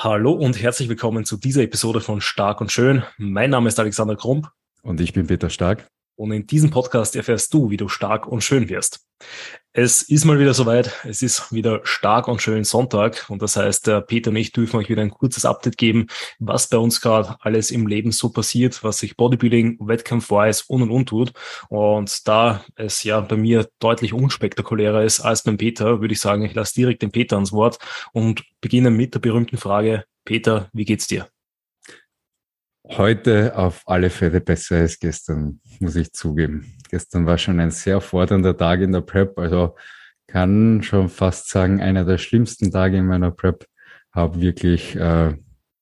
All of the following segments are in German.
Hallo und herzlich willkommen zu dieser Episode von Stark und Schön. Mein Name ist Alexander Krump. Und ich bin Peter Stark. Und in diesem Podcast erfährst du, wie du stark und schön wirst. Es ist mal wieder soweit. Es ist wieder stark und schön Sonntag. Und das heißt, der Peter und ich dürfen euch wieder ein kurzes Update geben, was bei uns gerade alles im Leben so passiert, was sich Bodybuilding, Wettkampf-wise und und und tut. Und da es ja bei mir deutlich unspektakulärer ist als beim Peter, würde ich sagen, ich lasse direkt den Peter ans Wort und beginne mit der berühmten Frage. Peter, wie geht's dir? Heute auf alle Fälle besser als gestern, muss ich zugeben. Gestern war schon ein sehr fordernder Tag in der Prep, also kann schon fast sagen, einer der schlimmsten Tage in meiner Prep. Habe wirklich äh,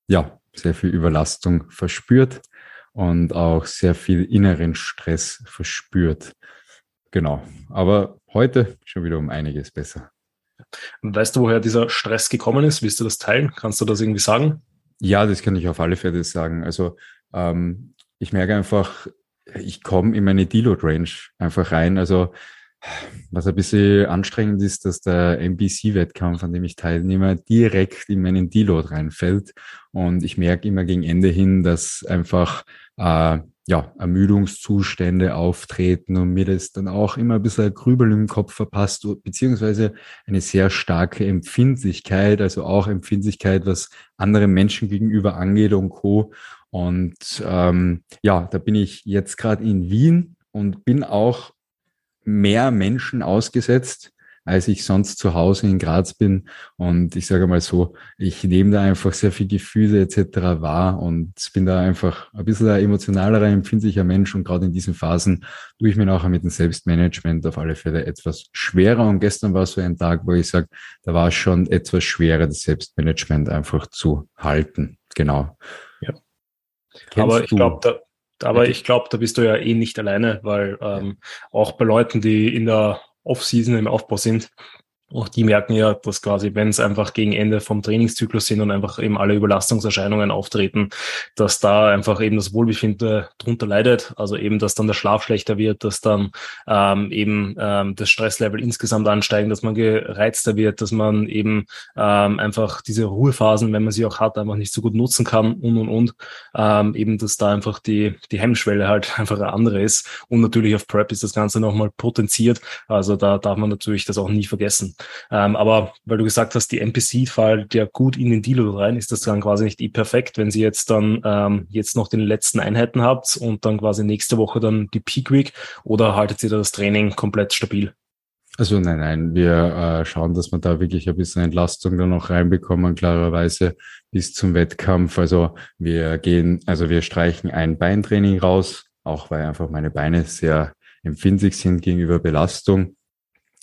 ja sehr viel Überlastung verspürt und auch sehr viel inneren Stress verspürt. Genau. Aber heute schon wieder um einiges besser. Weißt du, woher dieser Stress gekommen ist? Willst du das teilen? Kannst du das irgendwie sagen? Ja, das kann ich auf alle Fälle sagen. Also ähm, ich merke einfach, ich komme in meine Deload-Range einfach rein. Also was ein bisschen anstrengend ist, dass der MBC-Wettkampf, an dem ich teilnehme, direkt in meinen Deload reinfällt. Und ich merke immer gegen Ende hin, dass einfach äh, ja, Ermüdungszustände auftreten und mir das dann auch immer ein bisschen Grübel im Kopf verpasst, beziehungsweise eine sehr starke Empfindlichkeit, also auch Empfindlichkeit, was andere Menschen gegenüber angeht und Co. Und ähm, ja, da bin ich jetzt gerade in Wien und bin auch mehr Menschen ausgesetzt, als ich sonst zu Hause in Graz bin. Und ich sage mal so, ich nehme da einfach sehr viel Gefühle etc. wahr und bin da einfach ein bisschen ein emotionalerer, empfindlicher Mensch. Und gerade in diesen Phasen tue ich mir nachher mit dem Selbstmanagement auf alle Fälle etwas schwerer. Und gestern war so ein Tag, wo ich sage, da war es schon etwas schwerer, das Selbstmanagement einfach zu halten. Genau. Ja. Aber ich glaube, da, aber ich glaube, da bist du ja eh nicht alleine, weil ähm, auch bei Leuten, die in der Off-Season im Aufbau sind, auch die merken ja, dass quasi, wenn es einfach gegen Ende vom Trainingszyklus sind und einfach eben alle Überlastungserscheinungen auftreten, dass da einfach eben das Wohlbefinden drunter leidet. Also eben, dass dann der Schlaf schlechter wird, dass dann ähm, eben ähm, das Stresslevel insgesamt ansteigt, dass man gereizter wird, dass man eben ähm, einfach diese Ruhephasen, wenn man sie auch hat, einfach nicht so gut nutzen kann und und und. Ähm, eben, dass da einfach die, die Hemmschwelle halt einfach eine andere ist. Und natürlich auf Prep ist das Ganze nochmal potenziert. Also da darf man natürlich das auch nie vergessen. Ähm, aber weil du gesagt hast, die NPC fällt ja gut in den Deal rein, ist das dann quasi nicht eh perfekt, wenn sie jetzt dann ähm, jetzt noch den letzten Einheiten habt und dann quasi nächste Woche dann die Peak Week oder haltet ihr das Training komplett stabil? Also nein, nein, wir äh, schauen, dass wir da wirklich ein bisschen Entlastung dann noch reinbekommen, klarerweise bis zum Wettkampf. Also wir gehen, also wir streichen ein Beintraining raus, auch weil einfach meine Beine sehr empfindlich sind gegenüber Belastung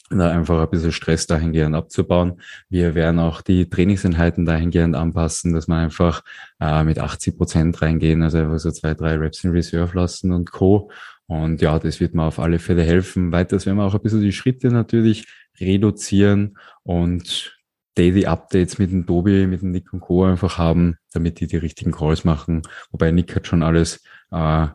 da einfach ein bisschen Stress dahingehend abzubauen. Wir werden auch die Trainingseinheiten dahingehend anpassen, dass wir einfach äh, mit 80 Prozent reingehen, also einfach so zwei, drei Reps in Reserve lassen und Co. Und ja, das wird mir auf alle Fälle helfen. Weiters werden wir auch ein bisschen die Schritte natürlich reduzieren und Daily Updates mit dem Tobi, mit dem Nick und Co. einfach haben, damit die die richtigen Calls machen. Wobei Nick hat schon alles äh,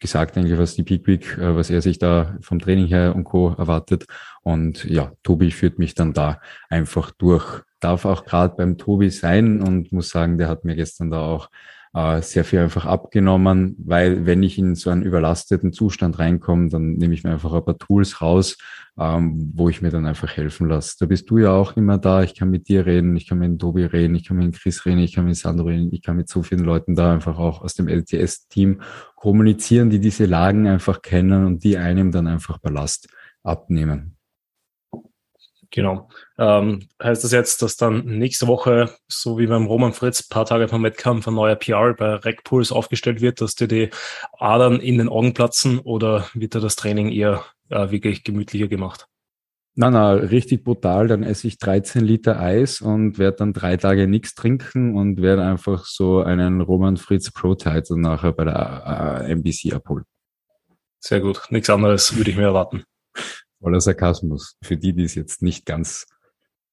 gesagt, eigentlich, was die Peak Week, äh, was er sich da vom Training her und Co. erwartet. Und ja, Tobi führt mich dann da einfach durch. Darf auch gerade beim Tobi sein und muss sagen, der hat mir gestern da auch äh, sehr viel einfach abgenommen, weil wenn ich in so einen überlasteten Zustand reinkomme, dann nehme ich mir einfach ein paar Tools raus, ähm, wo ich mir dann einfach helfen lasse. Da bist du ja auch immer da. Ich kann mit dir reden, ich kann mit Tobi reden, ich kann mit Chris reden, ich kann mit Sandro reden, ich kann mit so vielen Leuten da einfach auch aus dem LTS-Team kommunizieren, die diese Lagen einfach kennen und die einem dann einfach Ballast abnehmen. Genau. Ähm, heißt das jetzt, dass dann nächste Woche, so wie beim Roman Fritz, paar Tage vom Wettkampf ein neuer PR bei RecPulse aufgestellt wird, dass dir die Adern in den Augen platzen oder wird da das Training eher äh, wirklich gemütlicher gemacht? Na, na, richtig brutal. Dann esse ich 13 Liter Eis und werde dann drei Tage nichts trinken und werde einfach so einen Roman Fritz Pro Title nachher bei der äh, MBC abholen. Sehr gut. Nichts anderes würde ich mir erwarten voller Sarkasmus, für die, die es jetzt nicht ganz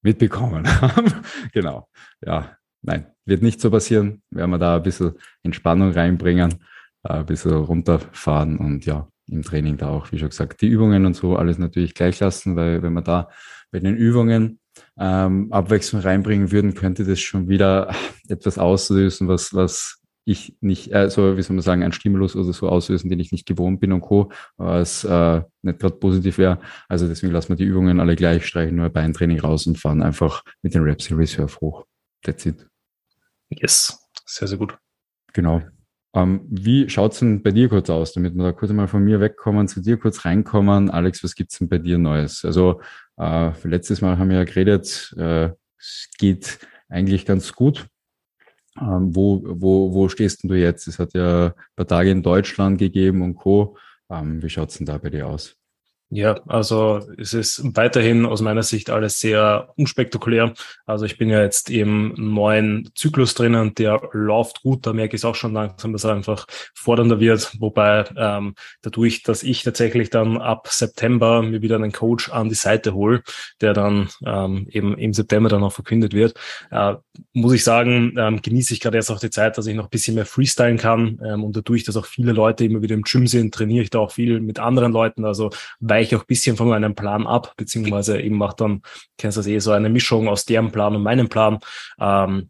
mitbekommen haben. genau. Ja, nein, wird nicht so passieren. Werden wir da ein bisschen Entspannung reinbringen, ein bisschen runterfahren und ja, im Training da auch, wie schon gesagt, die Übungen und so alles natürlich gleich lassen, weil wenn man da bei den Übungen ähm, Abwechslung reinbringen würden, könnte das schon wieder etwas auslösen, was, was ich nicht, also wie soll man sagen, ein Stimulus oder so auslösen, den ich nicht gewohnt bin und Co., was äh, nicht gerade positiv wäre. Also deswegen lassen wir die Übungen alle gleich, streichen nur Beintraining raus und fahren einfach mit den Reps in Reserve hoch. That's it. Yes, sehr, sehr gut. Genau. Ähm, wie schaut's denn bei dir kurz aus, damit wir da kurz mal von mir wegkommen, zu dir kurz reinkommen? Alex, was gibt's denn bei dir Neues? Also äh, letztes Mal haben wir ja geredet, äh, es geht eigentlich ganz gut. Ähm, wo, wo, wo stehst denn du jetzt? Es hat ja ein paar Tage in Deutschland gegeben und Co. Ähm, wie schaut's denn da bei dir aus? Ja, also es ist weiterhin aus meiner Sicht alles sehr unspektakulär. Also ich bin ja jetzt im neuen Zyklus drinnen, der läuft gut. Da merke ich es auch schon langsam, dass er einfach fordernder wird. Wobei ähm, dadurch, dass ich tatsächlich dann ab September mir wieder einen Coach an die Seite hole, der dann ähm, eben im September dann auch verkündet wird, äh, muss ich sagen, ähm, genieße ich gerade jetzt auch die Zeit, dass ich noch ein bisschen mehr freestylen kann. Ähm, und dadurch, dass auch viele Leute immer wieder im Gym sind, trainiere ich da auch viel mit anderen Leuten. Also weil weiche auch ein bisschen von meinem Plan ab, beziehungsweise eben mache dann, kennst du das eh, so eine Mischung aus deren Plan und meinem Plan. Ähm,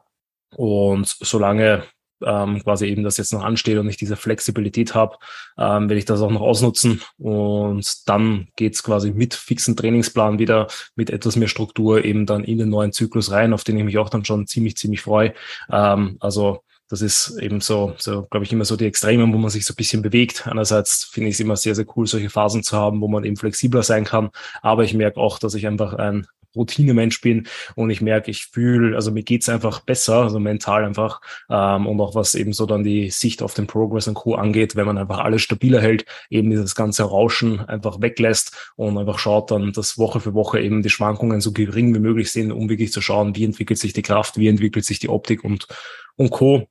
und solange ähm, quasi eben das jetzt noch ansteht und ich diese Flexibilität habe, ähm, werde ich das auch noch ausnutzen. Und dann geht's quasi mit fixen Trainingsplan wieder, mit etwas mehr Struktur eben dann in den neuen Zyklus rein, auf den ich mich auch dann schon ziemlich, ziemlich freue. Ähm, also das ist eben so, so glaube ich, immer so die Extreme, wo man sich so ein bisschen bewegt. Einerseits finde ich es immer sehr, sehr cool, solche Phasen zu haben, wo man eben flexibler sein kann. Aber ich merke auch, dass ich einfach ein Routinemensch bin und ich merke, ich fühle, also mir geht's einfach besser, also mental einfach ähm, und auch was eben so dann die Sicht auf den Progress und Co. angeht, wenn man einfach alles stabiler hält, eben dieses ganze Rauschen einfach weglässt und einfach schaut dann, dass Woche für Woche eben die Schwankungen so gering wie möglich sind, um wirklich zu schauen, wie entwickelt sich die Kraft, wie entwickelt sich die Optik und und Co.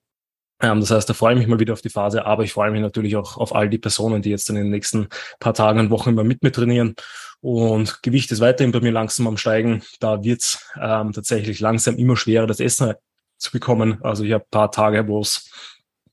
Ähm, das heißt, da freue ich mich mal wieder auf die Phase, aber ich freue mich natürlich auch auf all die Personen, die jetzt in den nächsten paar Tagen und Wochen immer mit mir trainieren. Und Gewicht ist weiterhin bei mir langsam am Steigen. Da wird es ähm, tatsächlich langsam immer schwerer, das Essen zu bekommen. Also ich habe paar Tage, wo es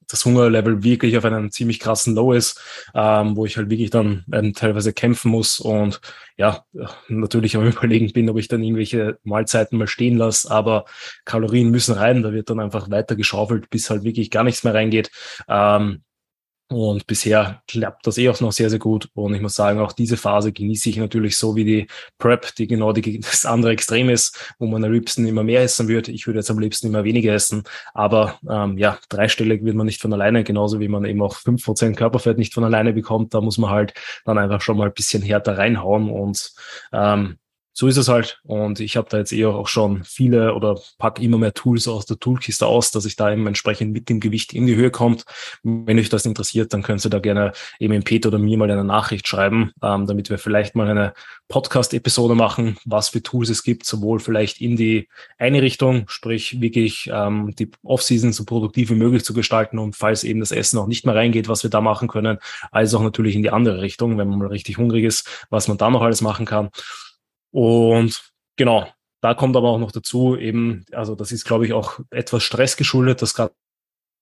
das Hungerlevel wirklich auf einem ziemlich krassen Low ist, ähm, wo ich halt wirklich dann ähm, teilweise kämpfen muss und ja, natürlich am überlegen bin, ob ich dann irgendwelche Mahlzeiten mal stehen lasse, aber Kalorien müssen rein, da wird dann einfach weiter geschaufelt, bis halt wirklich gar nichts mehr reingeht. Ähm, und bisher klappt das eh auch noch sehr, sehr gut. Und ich muss sagen, auch diese Phase genieße ich natürlich so wie die Prep, die genau die, das andere Extrem ist, wo man am liebsten immer mehr essen würde. Ich würde jetzt am liebsten immer weniger essen. Aber ähm, ja, dreistellig wird man nicht von alleine, genauso wie man eben auch fünf Prozent Körperfett nicht von alleine bekommt. Da muss man halt dann einfach schon mal ein bisschen härter reinhauen. Und ähm, so ist es halt. Und ich habe da jetzt eher auch schon viele oder pack immer mehr Tools aus der Toolkiste aus, dass ich da eben entsprechend mit dem Gewicht in die Höhe kommt. Wenn euch das interessiert, dann könnt ihr da gerne eben im Peter oder mir mal eine Nachricht schreiben, ähm, damit wir vielleicht mal eine Podcast-Episode machen, was für Tools es gibt, sowohl vielleicht in die eine Richtung, sprich wirklich ähm, die Off-Season so produktiv wie möglich zu gestalten und falls eben das Essen auch nicht mehr reingeht, was wir da machen können, als auch natürlich in die andere Richtung, wenn man mal richtig hungrig ist, was man da noch alles machen kann. Und genau, da kommt aber auch noch dazu, eben, also das ist, glaube ich, auch etwas Stress geschuldet, dass gerade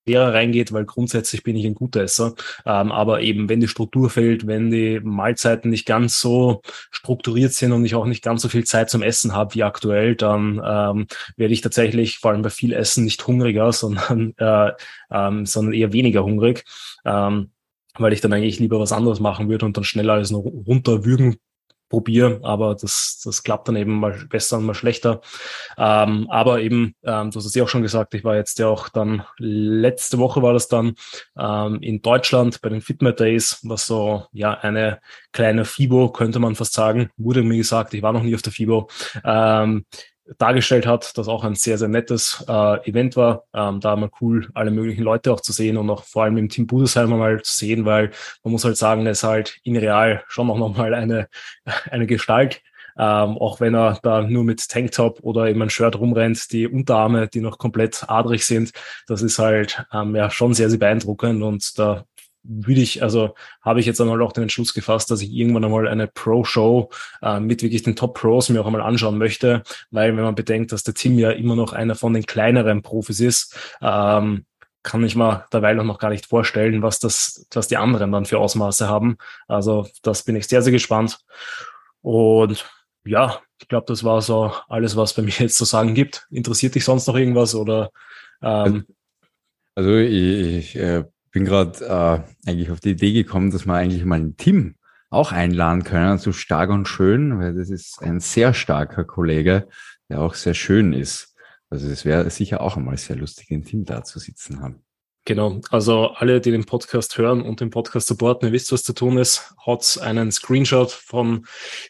schwerer reingeht, weil grundsätzlich bin ich ein guter Esser. Ähm, aber eben, wenn die Struktur fehlt, wenn die Mahlzeiten nicht ganz so strukturiert sind und ich auch nicht ganz so viel Zeit zum Essen habe wie aktuell, dann ähm, werde ich tatsächlich, vor allem bei viel Essen, nicht hungriger, sondern, äh, ähm, sondern eher weniger hungrig. Ähm, weil ich dann eigentlich lieber was anderes machen würde und dann schneller alles noch runterwürgen probiere, aber das, das klappt dann eben mal besser und mal schlechter. Ähm, aber eben, ähm, du hast es ja auch schon gesagt, ich war jetzt ja auch dann, letzte Woche war das dann ähm, in Deutschland bei den Fitment Days, was so, ja, eine kleine FIBO, könnte man fast sagen, wurde mir gesagt, ich war noch nie auf der FIBO. Ähm, dargestellt hat, das auch ein sehr, sehr nettes äh, Event war. Ähm, da mal cool, alle möglichen Leute auch zu sehen und auch vor allem im Team Budesheimer mal zu sehen, weil man muss halt sagen, er ist halt in real schon auch nochmal eine, eine Gestalt. Ähm, auch wenn er da nur mit Tanktop oder eben ein Shirt rumrennt, die Unterarme, die noch komplett adrig sind, das ist halt ähm, ja schon sehr, sehr beeindruckend und da würde ich, also habe ich jetzt einmal auch den Entschluss gefasst, dass ich irgendwann einmal eine Pro-Show äh, mit wirklich den Top-Pros mir auch einmal anschauen möchte, weil wenn man bedenkt, dass der Tim ja immer noch einer von den kleineren Profis ist, ähm, kann ich mir derweil auch noch gar nicht vorstellen, was das, was die anderen dann für Ausmaße haben. Also das bin ich sehr, sehr gespannt. Und ja, ich glaube, das war so alles, was bei mir jetzt zu sagen gibt. Interessiert dich sonst noch irgendwas oder? Ähm, also ich, ich äh, bin gerade äh, eigentlich auf die Idee gekommen, dass wir eigentlich mal ein Team auch einladen können zu Stark und Schön, weil das ist ein sehr starker Kollege, der auch sehr schön ist. Also es wäre sicher auch einmal sehr lustig, ein Team da zu sitzen haben. Genau, also alle, die den Podcast hören und den Podcast supporten, ihr wisst, was zu tun ist, haut einen Screenshot von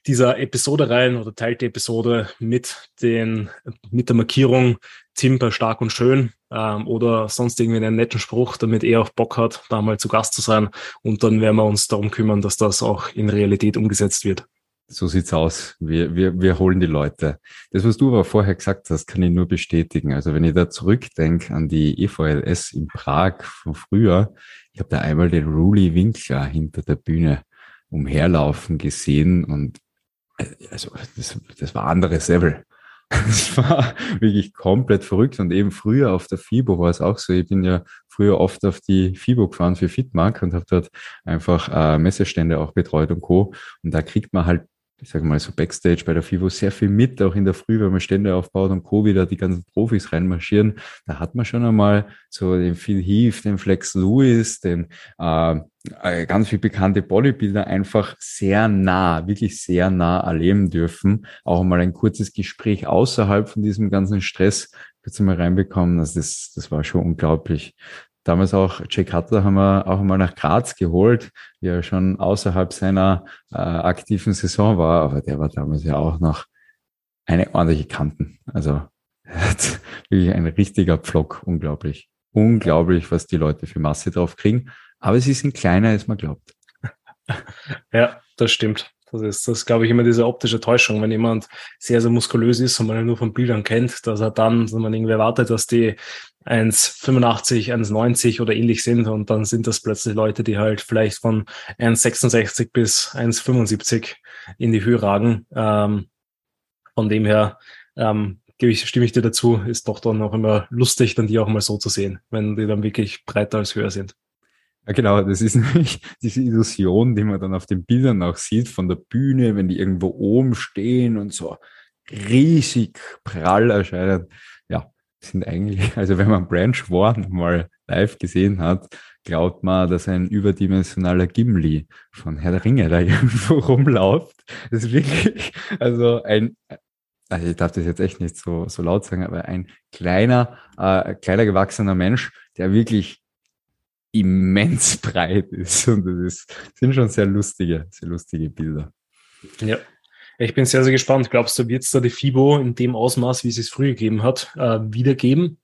dieser Episode rein oder teilt die Episode mit den, mit der Markierung Timber stark und schön ähm, oder sonst irgendwie einen netten Spruch, damit er auch Bock hat, da mal zu Gast zu sein und dann werden wir uns darum kümmern, dass das auch in Realität umgesetzt wird. So sieht's aus. Wir, wir, wir holen die Leute. Das, was du aber vorher gesagt hast, kann ich nur bestätigen. Also wenn ich da zurückdenke an die EVLS in Prag von früher, ich habe da einmal den Ruli Winkler hinter der Bühne umherlaufen gesehen und äh, also das, das war anderes Level. Das war wirklich komplett verrückt. Und eben früher auf der FIBO war es auch so. Ich bin ja früher oft auf die FIBO gefahren für Fitmark und habe dort einfach äh, Messestände auch betreut und Co. Und da kriegt man halt ich sage mal so Backstage bei der FIVO sehr viel mit, auch in der Früh, wenn man Stände aufbaut und Co. wieder die ganzen Profis reinmarschieren. Da hat man schon einmal so den Phil Heath, den Flex Lewis, den äh, ganz viel bekannte Bodybuilder einfach sehr nah, wirklich sehr nah erleben dürfen. Auch mal ein kurzes Gespräch außerhalb von diesem ganzen Stress kurz mal reinbekommen. Also das, das war schon unglaublich damals auch Jay Cutler haben wir auch mal nach Graz geholt, wie er schon außerhalb seiner äh, aktiven Saison war, aber der war damals ja auch noch eine ordentliche Kanten. Also wirklich ein richtiger Pflock, unglaublich. Unglaublich, was die Leute für Masse drauf kriegen. Aber sie sind kleiner, als man glaubt. Ja, das stimmt. Das ist, das glaube ich, immer diese optische Täuschung, wenn jemand sehr, sehr muskulös ist und man ihn nur von Bildern kennt, dass er dann, wenn man irgendwie erwartet, dass die 1,85, 1,90 oder ähnlich sind und dann sind das plötzlich Leute, die halt vielleicht von 1,66 bis 1,75 in die Höhe ragen. Ähm, von dem her ähm, gebe ich, stimme ich dir dazu, ist doch dann auch immer lustig, dann die auch mal so zu sehen, wenn die dann wirklich breiter als höher sind. Ja, genau, das ist nämlich diese Illusion, die man dann auf den Bildern auch sieht von der Bühne, wenn die irgendwo oben stehen und so riesig prall erscheinen. Ja, sind eigentlich, also wenn man Branch Warren mal live gesehen hat, glaubt man, dass ein überdimensionaler Gimli von Herr der Ringe da irgendwo rumläuft. Das ist wirklich, also ein, also ich darf das jetzt echt nicht so, so laut sagen, aber ein kleiner, äh, kleiner gewachsener Mensch, der wirklich immens breit ist. Und das ist, sind schon sehr lustige, sehr lustige Bilder. Ja. Ich bin sehr, sehr gespannt. Glaubst du, wird es da die FIBO in dem Ausmaß, wie es es früher gegeben hat, äh, wiedergeben?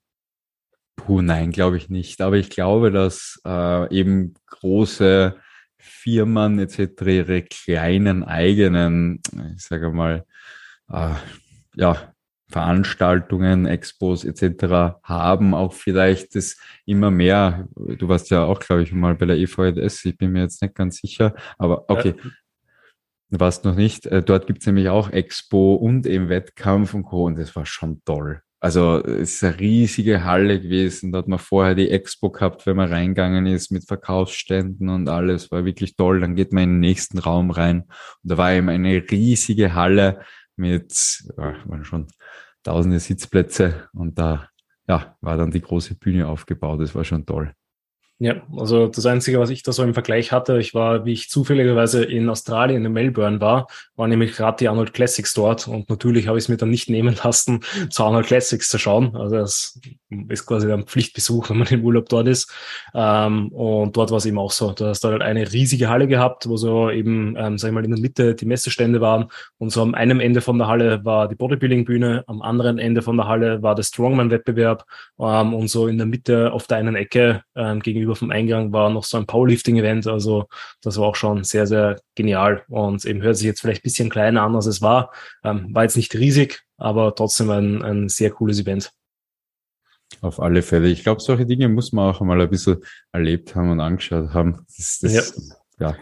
Puh, nein, glaube ich nicht. Aber ich glaube, dass äh, eben große Firmen etc. ihre kleinen eigenen, ich sage mal, äh, ja, Veranstaltungen, Expos etc. haben, auch vielleicht das immer mehr, du warst ja auch, glaube ich, mal bei der EVS, ich bin mir jetzt nicht ganz sicher, aber okay, ja. du warst noch nicht. Äh, dort gibt es nämlich auch Expo und eben Wettkampf und Co. Und das war schon toll. Also es ist eine riesige Halle gewesen. Da hat man vorher die Expo gehabt, wenn man reingegangen ist mit Verkaufsständen und alles. War wirklich toll. Dann geht man in den nächsten Raum rein. Und da war eben eine riesige Halle mit, ja, waren schon tausende Sitzplätze und da ja, war dann die große Bühne aufgebaut. Das war schon toll. Ja, also das Einzige, was ich da so im Vergleich hatte, ich war, wie ich zufälligerweise in Australien, in Melbourne war, war nämlich gerade die Arnold Classics dort und natürlich habe ich es mir dann nicht nehmen lassen, zu Arnold Classics zu schauen. Also das ist quasi ein Pflichtbesuch, wenn man im Urlaub dort ist. Ähm, und dort war es eben auch so. Du hast da halt eine riesige Halle gehabt, wo so eben, ähm, sag ich mal, in der Mitte die Messestände waren und so am einem Ende von der Halle war die Bodybuilding-Bühne, am anderen Ende von der Halle war der Strongman-Wettbewerb ähm, und so in der Mitte auf der einen Ecke ähm, gegenüber gegenüber vom Eingang war noch so ein Powerlifting-Event. Also das war auch schon sehr, sehr genial und eben hört sich jetzt vielleicht ein bisschen kleiner an, als es war. Ähm, war jetzt nicht riesig, aber trotzdem ein, ein sehr cooles Event. Auf alle Fälle. Ich glaube, solche Dinge muss man auch einmal ein bisschen erlebt haben und angeschaut haben. Das, das, ja. ja.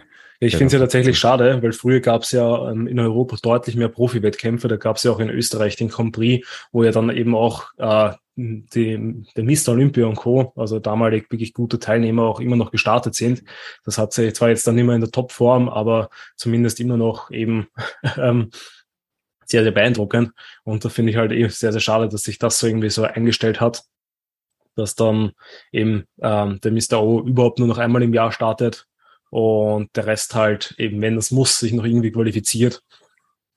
Ich finde es ja tatsächlich schade, weil früher gab es ja ähm, in Europa deutlich mehr Profi-Wettkämpfe. Da gab es ja auch in Österreich den Grand Prix, wo ja dann eben auch äh, die, der Mr. Olympia und Co., also damalig wirklich gute Teilnehmer auch immer noch gestartet sind. Das hat sie zwar jetzt dann immer in der Topform, aber zumindest immer noch eben ähm, sehr, sehr beeindruckend. Und da finde ich halt eben sehr, sehr schade, dass sich das so irgendwie so eingestellt hat, dass dann eben ähm, der Mr. O überhaupt nur noch einmal im Jahr startet und der Rest halt eben, wenn das muss, sich noch irgendwie qualifiziert.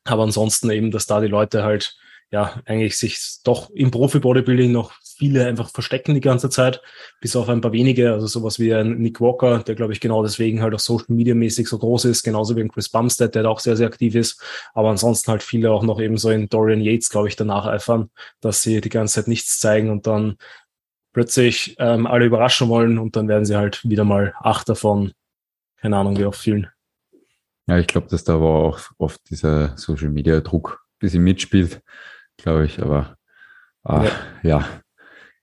Aber ansonsten eben, dass da die Leute halt ja eigentlich sich doch im Profi-Bodybuilding noch viele einfach verstecken die ganze Zeit, bis auf ein paar wenige, also sowas wie ein Nick Walker, der glaube ich genau deswegen halt auch Social Media mäßig so groß ist, genauso wie ein Chris Bumstead, der da auch sehr, sehr aktiv ist, aber ansonsten halt viele auch noch eben so in Dorian Yates, glaube ich, danach eifern, dass sie die ganze Zeit nichts zeigen und dann plötzlich ähm, alle überraschen wollen und dann werden sie halt wieder mal acht davon, keine Ahnung, wie oft fühlen. Ja, ich glaube, dass da aber auch oft dieser Social Media Druck ein bisschen mitspielt, glaube ich, aber ah, ja. ja.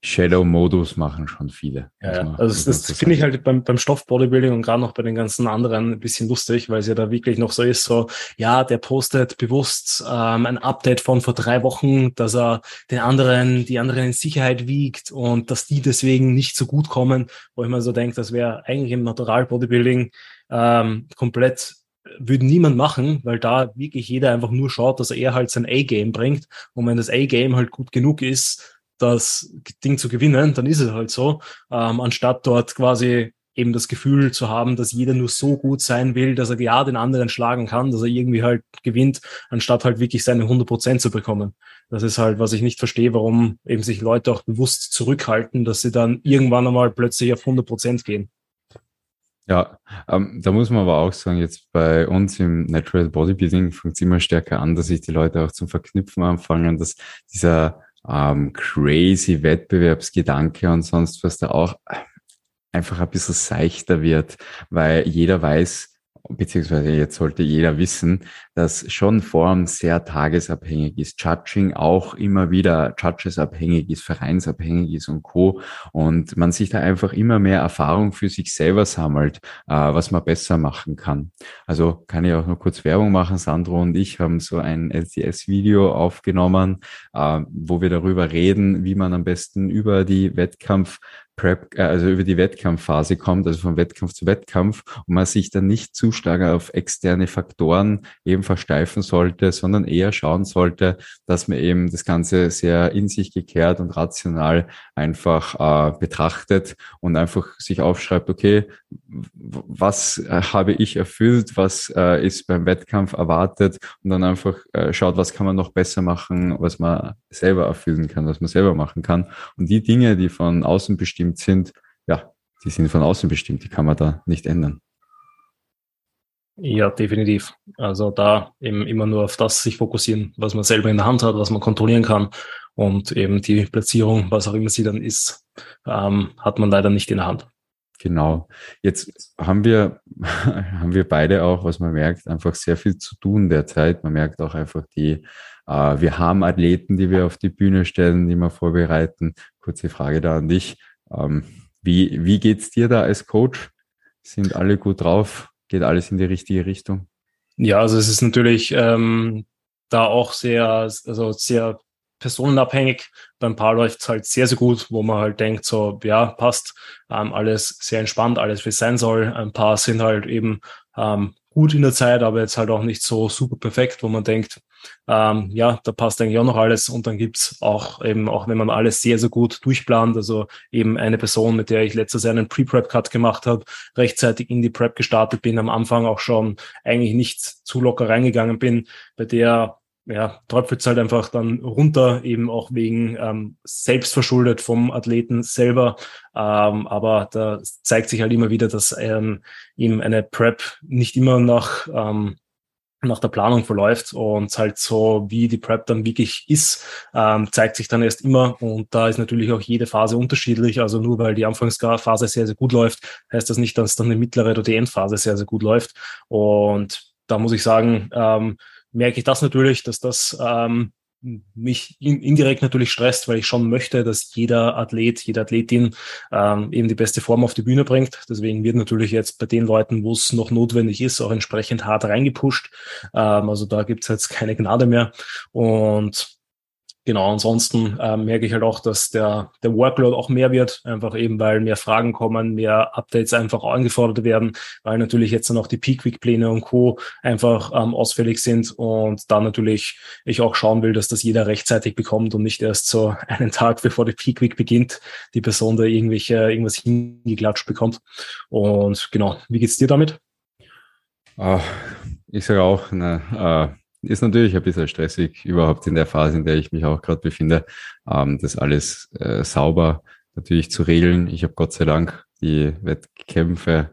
Shadow-Modus machen schon viele. Ja, ja. also das, das finde ich halt beim, beim Stoff-Bodybuilding und gerade noch bei den ganzen anderen ein bisschen lustig, weil es ja da wirklich noch so ist, so, ja, der postet bewusst ähm, ein Update von vor drei Wochen, dass er den anderen, die anderen in Sicherheit wiegt und dass die deswegen nicht so gut kommen, wo ich mir so denke, das wäre eigentlich im Natural-Bodybuilding ähm, komplett würde niemand machen, weil da wirklich jeder einfach nur schaut, dass er halt sein A-Game bringt. Und wenn das A-Game halt gut genug ist, das Ding zu gewinnen, dann ist es halt so, ähm, anstatt dort quasi eben das Gefühl zu haben, dass jeder nur so gut sein will, dass er ja den anderen schlagen kann, dass er irgendwie halt gewinnt, anstatt halt wirklich seine 100 Prozent zu bekommen. Das ist halt, was ich nicht verstehe, warum eben sich Leute auch bewusst zurückhalten, dass sie dann irgendwann einmal plötzlich auf 100 Prozent gehen. Ja, ähm, da muss man aber auch sagen, jetzt bei uns im Natural Bodybuilding fängt es immer stärker an, dass sich die Leute auch zum Verknüpfen anfangen, dass dieser ähm, crazy Wettbewerbsgedanke und sonst was da auch einfach ein bisschen seichter wird, weil jeder weiß, beziehungsweise jetzt sollte jeder wissen, dass schon Form sehr tagesabhängig ist. Judging auch immer wieder Judges-abhängig ist, vereinsabhängig ist und Co. Und man sich da einfach immer mehr Erfahrung für sich selber sammelt, äh, was man besser machen kann. Also kann ich auch noch kurz Werbung machen. Sandro und ich haben so ein LCS-Video aufgenommen, äh, wo wir darüber reden, wie man am besten über die Wettkampf Prep, äh, also über die Wettkampfphase kommt, also vom Wettkampf zu Wettkampf und man sich dann nicht zu stark auf externe Faktoren eben versteifen sollte, sondern eher schauen sollte, dass man eben das Ganze sehr in sich gekehrt und rational einfach äh, betrachtet und einfach sich aufschreibt, okay, was äh, habe ich erfüllt, was äh, ist beim Wettkampf erwartet und dann einfach äh, schaut, was kann man noch besser machen, was man selber erfüllen kann, was man selber machen kann. Und die Dinge, die von außen bestimmt sind, ja, die sind von außen bestimmt, die kann man da nicht ändern. Ja, definitiv. Also da eben immer nur auf das sich fokussieren, was man selber in der Hand hat, was man kontrollieren kann. Und eben die Platzierung, was auch immer sie dann ist, ähm, hat man leider nicht in der Hand. Genau. Jetzt haben wir, haben wir beide auch, was man merkt, einfach sehr viel zu tun derzeit. Man merkt auch einfach die, äh, wir haben Athleten, die wir auf die Bühne stellen, die wir vorbereiten. Kurze Frage da an dich. Ähm, wie, wie geht's dir da als Coach? Sind alle gut drauf? Geht alles in die richtige Richtung? Ja, also es ist natürlich ähm, da auch sehr, also sehr personenabhängig. Beim Paar läuft es halt sehr, sehr gut, wo man halt denkt, so, ja, passt, ähm, alles sehr entspannt, alles wie es sein soll. Ein paar sind halt eben ähm, gut in der Zeit, aber jetzt halt auch nicht so super perfekt, wo man denkt, ähm, ja, da passt eigentlich auch noch alles. Und dann gibt's auch eben, auch wenn man alles sehr, sehr gut durchplant, also eben eine Person, mit der ich letztes Jahr einen Pre-Prep-Cut gemacht habe, rechtzeitig in die Prep gestartet bin, am Anfang auch schon eigentlich nicht zu locker reingegangen bin, bei der ja, tröpfelt halt einfach dann runter, eben auch wegen ähm, selbstverschuldet vom Athleten selber. Ähm, aber da zeigt sich halt immer wieder, dass ähm, eben eine Prep nicht immer nach, ähm, nach der Planung verläuft und halt so, wie die Prep dann wirklich ist, ähm, zeigt sich dann erst immer. Und da ist natürlich auch jede Phase unterschiedlich. Also nur weil die Anfangsphase sehr, sehr gut läuft, heißt das nicht, dass dann die mittlere oder die Endphase sehr, sehr gut läuft. Und da muss ich sagen, ähm, merke ich das natürlich, dass das ähm, mich in, indirekt natürlich stresst, weil ich schon möchte, dass jeder Athlet, jede Athletin ähm, eben die beste Form auf die Bühne bringt. Deswegen wird natürlich jetzt bei den Leuten, wo es noch notwendig ist, auch entsprechend hart reingepusht. Ähm, also da gibt's jetzt keine Gnade mehr. Und genau, ansonsten äh, merke ich halt auch, dass der, der Workload auch mehr wird, einfach eben, weil mehr Fragen kommen, mehr Updates einfach angefordert werden, weil natürlich jetzt dann auch die Peak-Week-Pläne und Co. einfach ähm, ausfällig sind und da natürlich ich auch schauen will, dass das jeder rechtzeitig bekommt und nicht erst so einen Tag bevor die Peak-Week beginnt, die Person da irgendwelche, irgendwas hingeklatscht bekommt. Und genau, wie geht's dir damit? Uh, ich sage auch, na, uh ist natürlich ein bisschen stressig, überhaupt in der Phase, in der ich mich auch gerade befinde, ähm, das alles äh, sauber natürlich zu regeln. Ich habe Gott sei Dank die Wettkämpfe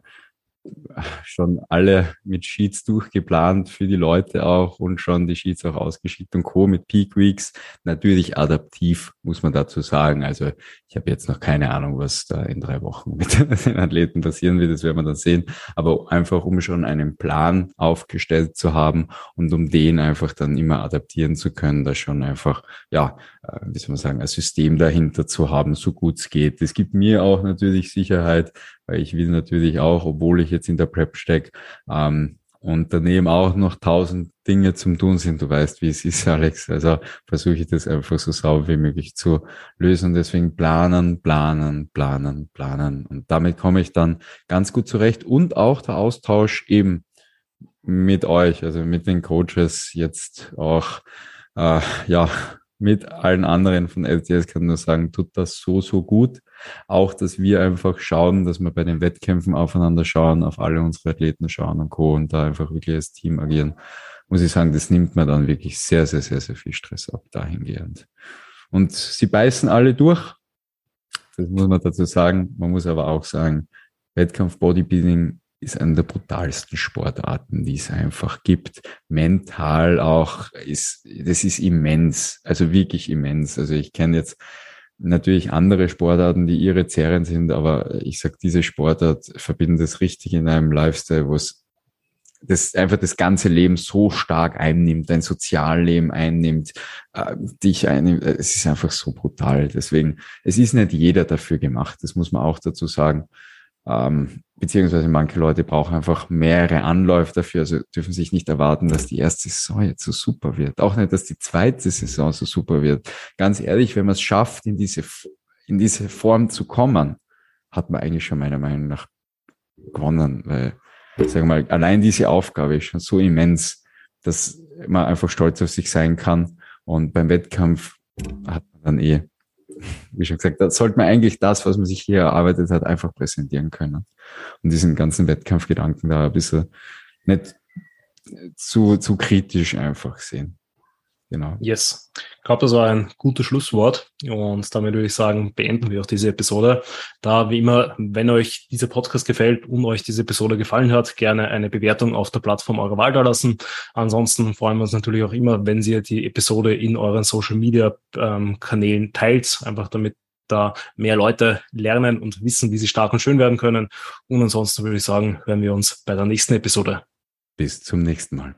schon alle mit Sheets durchgeplant für die Leute auch und schon die Sheets auch ausgeschickt und Co. mit Peak Weeks. Natürlich adaptiv, muss man dazu sagen. Also ich habe jetzt noch keine Ahnung, was da in drei Wochen mit den Athleten passieren wird. Das werden wir dann sehen. Aber einfach, um schon einen Plan aufgestellt zu haben und um den einfach dann immer adaptieren zu können, da schon einfach, ja, wie soll man sagen, ein System dahinter zu haben, so gut es geht. Es gibt mir auch natürlich Sicherheit, weil ich will natürlich auch, obwohl ich jetzt in der Prep stecke, ähm, und daneben auch noch tausend Dinge zum Tun sind. Du weißt, wie es ist, Alex. Also versuche ich das einfach so sauber wie möglich zu lösen. deswegen planen, planen, planen, planen. Und damit komme ich dann ganz gut zurecht. Und auch der Austausch eben mit euch, also mit den Coaches jetzt auch, äh, ja, mit allen anderen von LTS kann nur sagen, tut das so, so gut. Auch, dass wir einfach schauen, dass wir bei den Wettkämpfen aufeinander schauen, auf alle unsere Athleten schauen und Co. und da einfach wirklich als Team agieren. Muss ich sagen, das nimmt mir dann wirklich sehr, sehr, sehr, sehr viel Stress ab dahingehend. Und sie beißen alle durch. Das muss man dazu sagen. Man muss aber auch sagen, Wettkampf Bodybuilding ist eine der brutalsten Sportarten, die es einfach gibt. Mental auch ist, das ist immens, also wirklich immens. Also ich kenne jetzt natürlich andere Sportarten, die ihre Zerren sind, aber ich sag, diese Sportart verbindet es richtig in einem Lifestyle, wo es das einfach das ganze Leben so stark einnimmt, dein Sozialleben einnimmt, äh, dich einnimmt. Es ist einfach so brutal. Deswegen, es ist nicht jeder dafür gemacht. Das muss man auch dazu sagen. Ähm, beziehungsweise manche Leute brauchen einfach mehrere Anläufe dafür, also dürfen sich nicht erwarten, dass die erste Saison jetzt so super wird. Auch nicht, dass die zweite Saison so super wird. Ganz ehrlich, wenn man es schafft, in diese, in diese Form zu kommen, hat man eigentlich schon meiner Meinung nach gewonnen, weil, sagen wir mal, allein diese Aufgabe ist schon so immens, dass man einfach stolz auf sich sein kann. Und beim Wettkampf hat man dann eh wie schon gesagt, da sollte man eigentlich das, was man sich hier erarbeitet hat, einfach präsentieren können. Und diesen ganzen Wettkampfgedanken da ein bisschen nicht zu, zu kritisch einfach sehen. Genau. Yes. Ich glaube, das war ein gutes Schlusswort. Und damit würde ich sagen, beenden wir auch diese Episode. Da, wie immer, wenn euch dieser Podcast gefällt und euch diese Episode gefallen hat, gerne eine Bewertung auf der Plattform eurer Wahl da lassen. Ansonsten freuen wir uns natürlich auch immer, wenn ihr die Episode in euren Social Media ähm, Kanälen teilt, einfach damit da mehr Leute lernen und wissen, wie sie stark und schön werden können. Und ansonsten würde ich sagen, hören wir uns bei der nächsten Episode. Bis zum nächsten Mal.